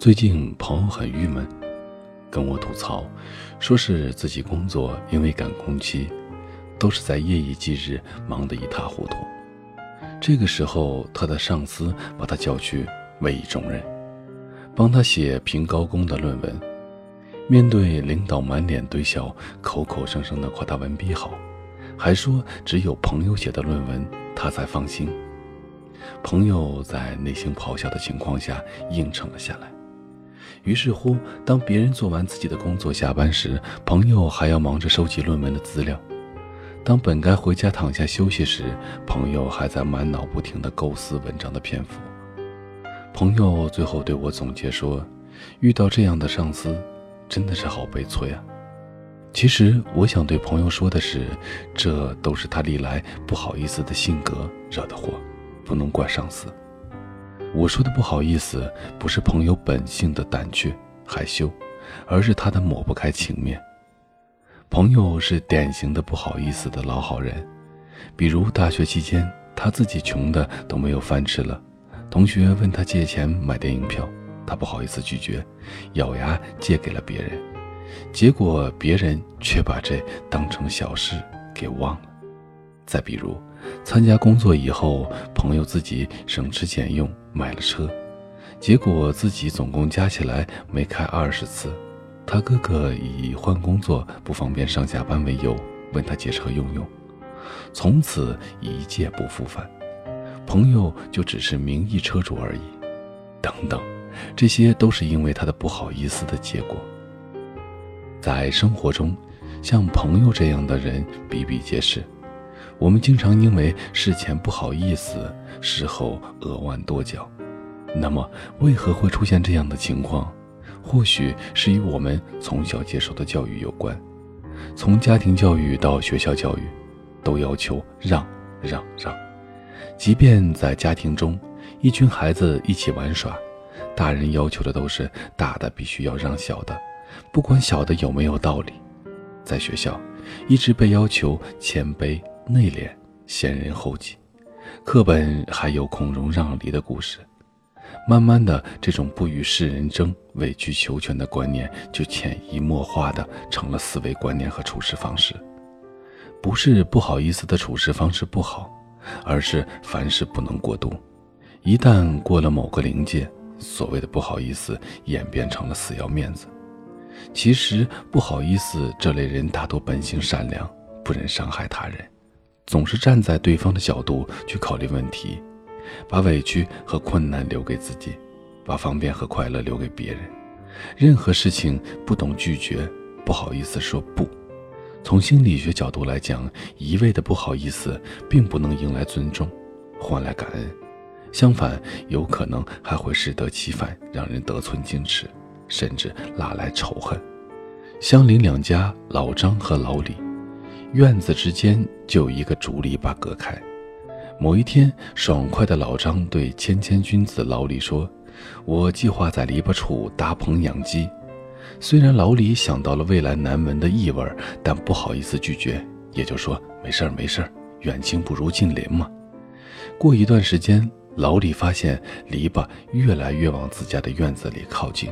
最近朋友很郁闷，跟我吐槽，说是自己工作因为赶工期，都是在夜以继日，忙得一塌糊涂。这个时候，他的上司把他叫去委以重任，帮他写评高工的论文。面对领导满脸堆笑，口口声声的夸他文笔好，还说只有朋友写的论文他才放心。朋友在内心咆哮的情况下应承了下来。于是乎，当别人做完自己的工作下班时，朋友还要忙着收集论文的资料；当本该回家躺下休息时，朋友还在满脑不停地构思文章的篇幅。朋友最后对我总结说：“遇到这样的上司，真的是好悲催啊！”其实我想对朋友说的是，这都是他历来不好意思的性格惹的祸，不能怪上司。我说的不好意思，不是朋友本性的胆怯害羞，而是他的抹不开情面。朋友是典型的不好意思的老好人，比如大学期间，他自己穷的都没有饭吃了，同学问他借钱买电影票，他不好意思拒绝，咬牙借给了别人，结果别人却把这当成小事给忘了。再比如。参加工作以后，朋友自己省吃俭用买了车，结果自己总共加起来没开二十次。他哥哥以换工作不方便上下班为由，问他借车用用，从此一借不复返。朋友就只是名义车主而已。等等，这些都是因为他的不好意思的结果。在生活中，像朋友这样的人比比皆是。我们经常因为事前不好意思，事后扼腕跺脚。那么，为何会出现这样的情况？或许是与我们从小接受的教育有关。从家庭教育到学校教育，都要求让让让。即便在家庭中，一群孩子一起玩耍，大人要求的都是大的必须要让小的，不管小的有没有道理。在学校，一直被要求谦卑。内敛、先人后己，课本还有孔融让梨的故事。慢慢的，这种不与世人争、委曲求全的观念，就潜移默化的成了思维观念和处事方式。不是不好意思的处事方式不好，而是凡事不能过度。一旦过了某个临界，所谓的不好意思演变成了死要面子。其实不好意思这类人大多本性善良，不忍伤害他人。总是站在对方的角度去考虑问题，把委屈和困难留给自己，把方便和快乐留给别人。任何事情不懂拒绝，不好意思说不。从心理学角度来讲，一味的不好意思，并不能迎来尊重，换来感恩，相反，有可能还会适得其反，让人得寸进尺，甚至拉来仇恨。相邻两家，老张和老李。院子之间就有一个竹篱笆隔开。某一天，爽快的老张对谦谦君子老李说：“我计划在篱笆处搭棚养鸡。”虽然老李想到了未来难闻的异味，但不好意思拒绝，也就说：“没事儿，没事儿，远亲不如近邻嘛。”过一段时间，老李发现篱笆越来越往自家的院子里靠近，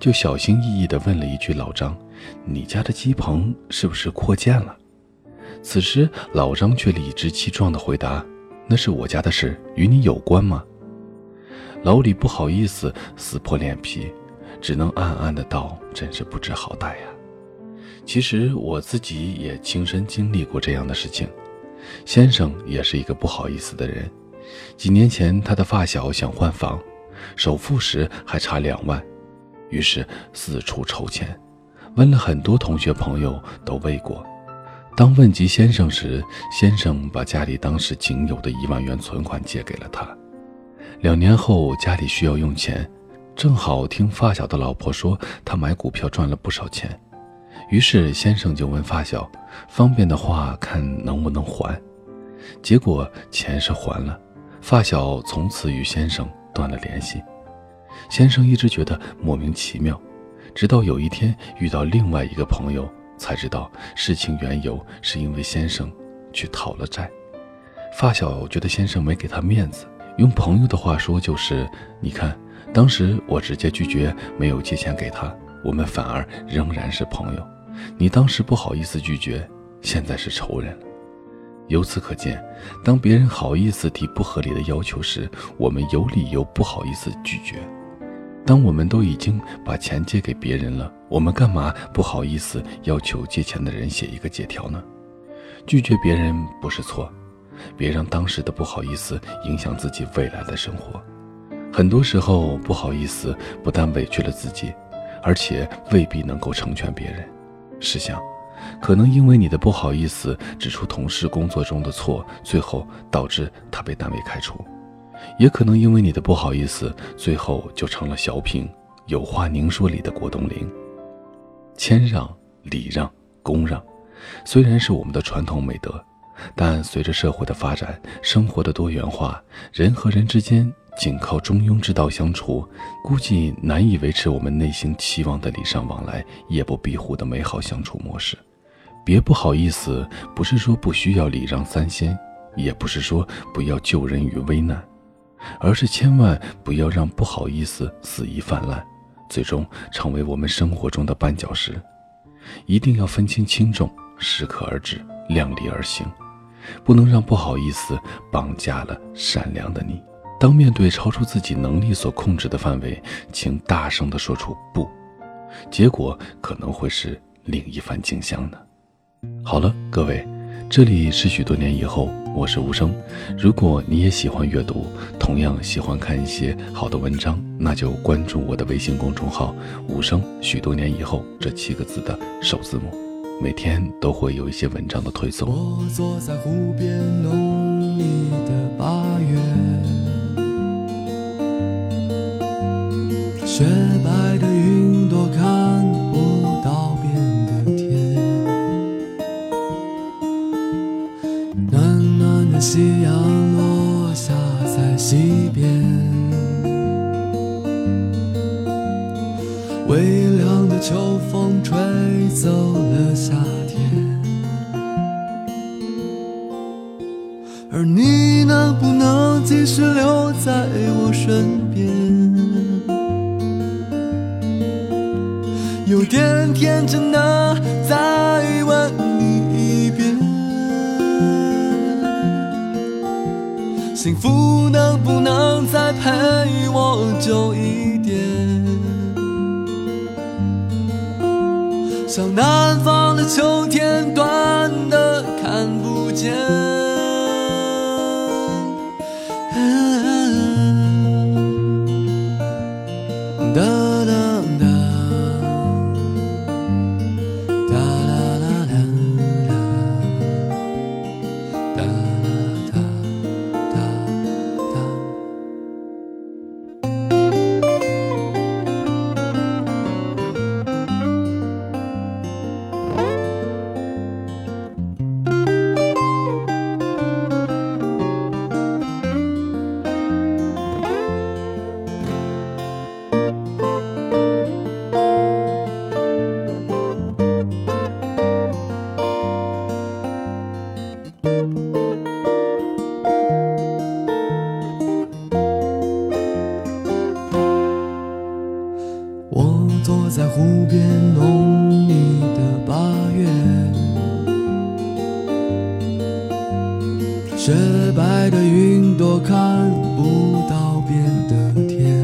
就小心翼翼地问了一句：“老张，你家的鸡棚是不是扩建了？”此时，老张却理直气壮地回答：“那是我家的事，与你有关吗？”老李不好意思，撕破脸皮，只能暗暗的道：“真是不知好歹呀。”其实我自己也亲身经历过这样的事情。先生也是一个不好意思的人。几年前，他的发小想换房，首付时还差两万，于是四处筹钱，问了很多同学朋友，都未果。当问及先生时，先生把家里当时仅有的一万元存款借给了他。两年后，家里需要用钱，正好听发小的老婆说他买股票赚了不少钱，于是先生就问发小，方便的话看能不能还。结果钱是还了，发小从此与先生断了联系。先生一直觉得莫名其妙，直到有一天遇到另外一个朋友。才知道事情缘由是因为先生去讨了债，发小觉得先生没给他面子，用朋友的话说就是：你看当时我直接拒绝，没有借钱给他，我们反而仍然是朋友。你当时不好意思拒绝，现在是仇人。由此可见，当别人好意思提不合理的要求时，我们有理由不好意思拒绝。当我们都已经把钱借给别人了，我们干嘛不好意思要求借钱的人写一个借条呢？拒绝别人不是错，别让当时的不好意思影响自己未来的生活。很多时候，不好意思不但委屈了自己，而且未必能够成全别人。试想。可能因为你的不好意思指出同事工作中的错，最后导致他被单位开除；也可能因为你的不好意思，最后就成了小品“有话您说”里的郭冬临。谦让、礼让、恭让，虽然是我们的传统美德，但随着社会的发展，生活的多元化，人和人之间仅靠中庸之道相处，估计难以维持我们内心期望的礼尚往来、夜不闭户的美好相处模式。别不好意思，不是说不需要礼让三先，也不是说不要救人于危难，而是千万不要让不好意思肆意泛滥，最终成为我们生活中的绊脚石。一定要分清轻重，适可而止，量力而行，不能让不好意思绑架了善良的你。当面对超出自己能力所控制的范围，请大声地说出不，结果可能会是另一番景象呢。好了，各位，这里是许多年以后，我是无声。如果你也喜欢阅读，同样喜欢看一些好的文章，那就关注我的微信公众号“无声”。许多年以后这七个字的首字母，每天都会有一些文章的推送。我坐在湖边，浓密的八月，微凉的秋风吹走了夏天，而你能不能继续留在我身边？有点天真的再问你一遍。幸福能不能再陪我久一秋天，短的看不见。在湖边浓密的八月，雪白的云朵看不到边的天，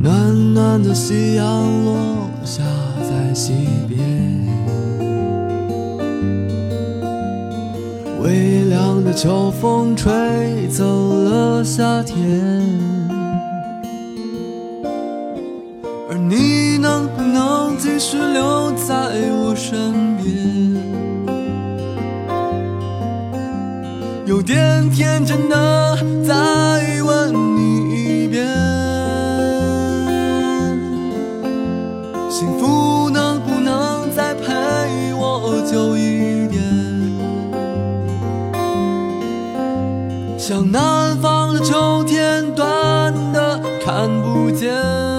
暖暖的夕阳落下在西边，微凉的秋风吹走了夏天。是留在我身边？有点天真的再问你一遍：幸福能不能再陪我久一点？像南方的秋天，短的看不见。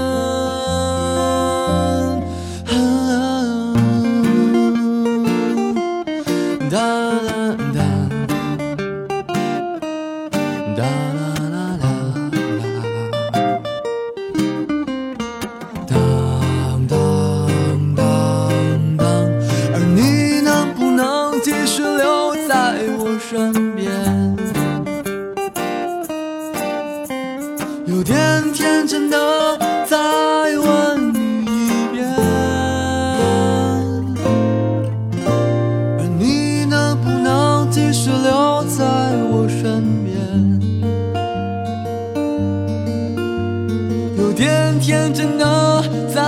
点天真的再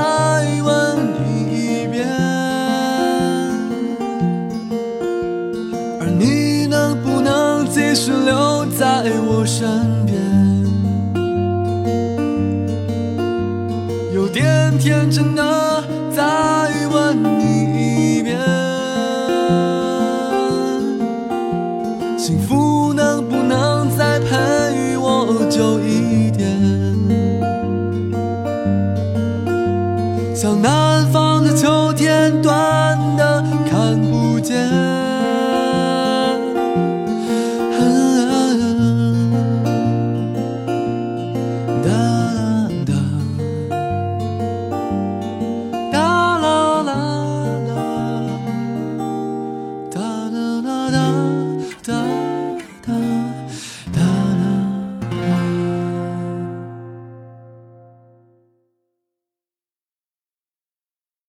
问你一遍，而你能不能继续留在我身边？有点天真的。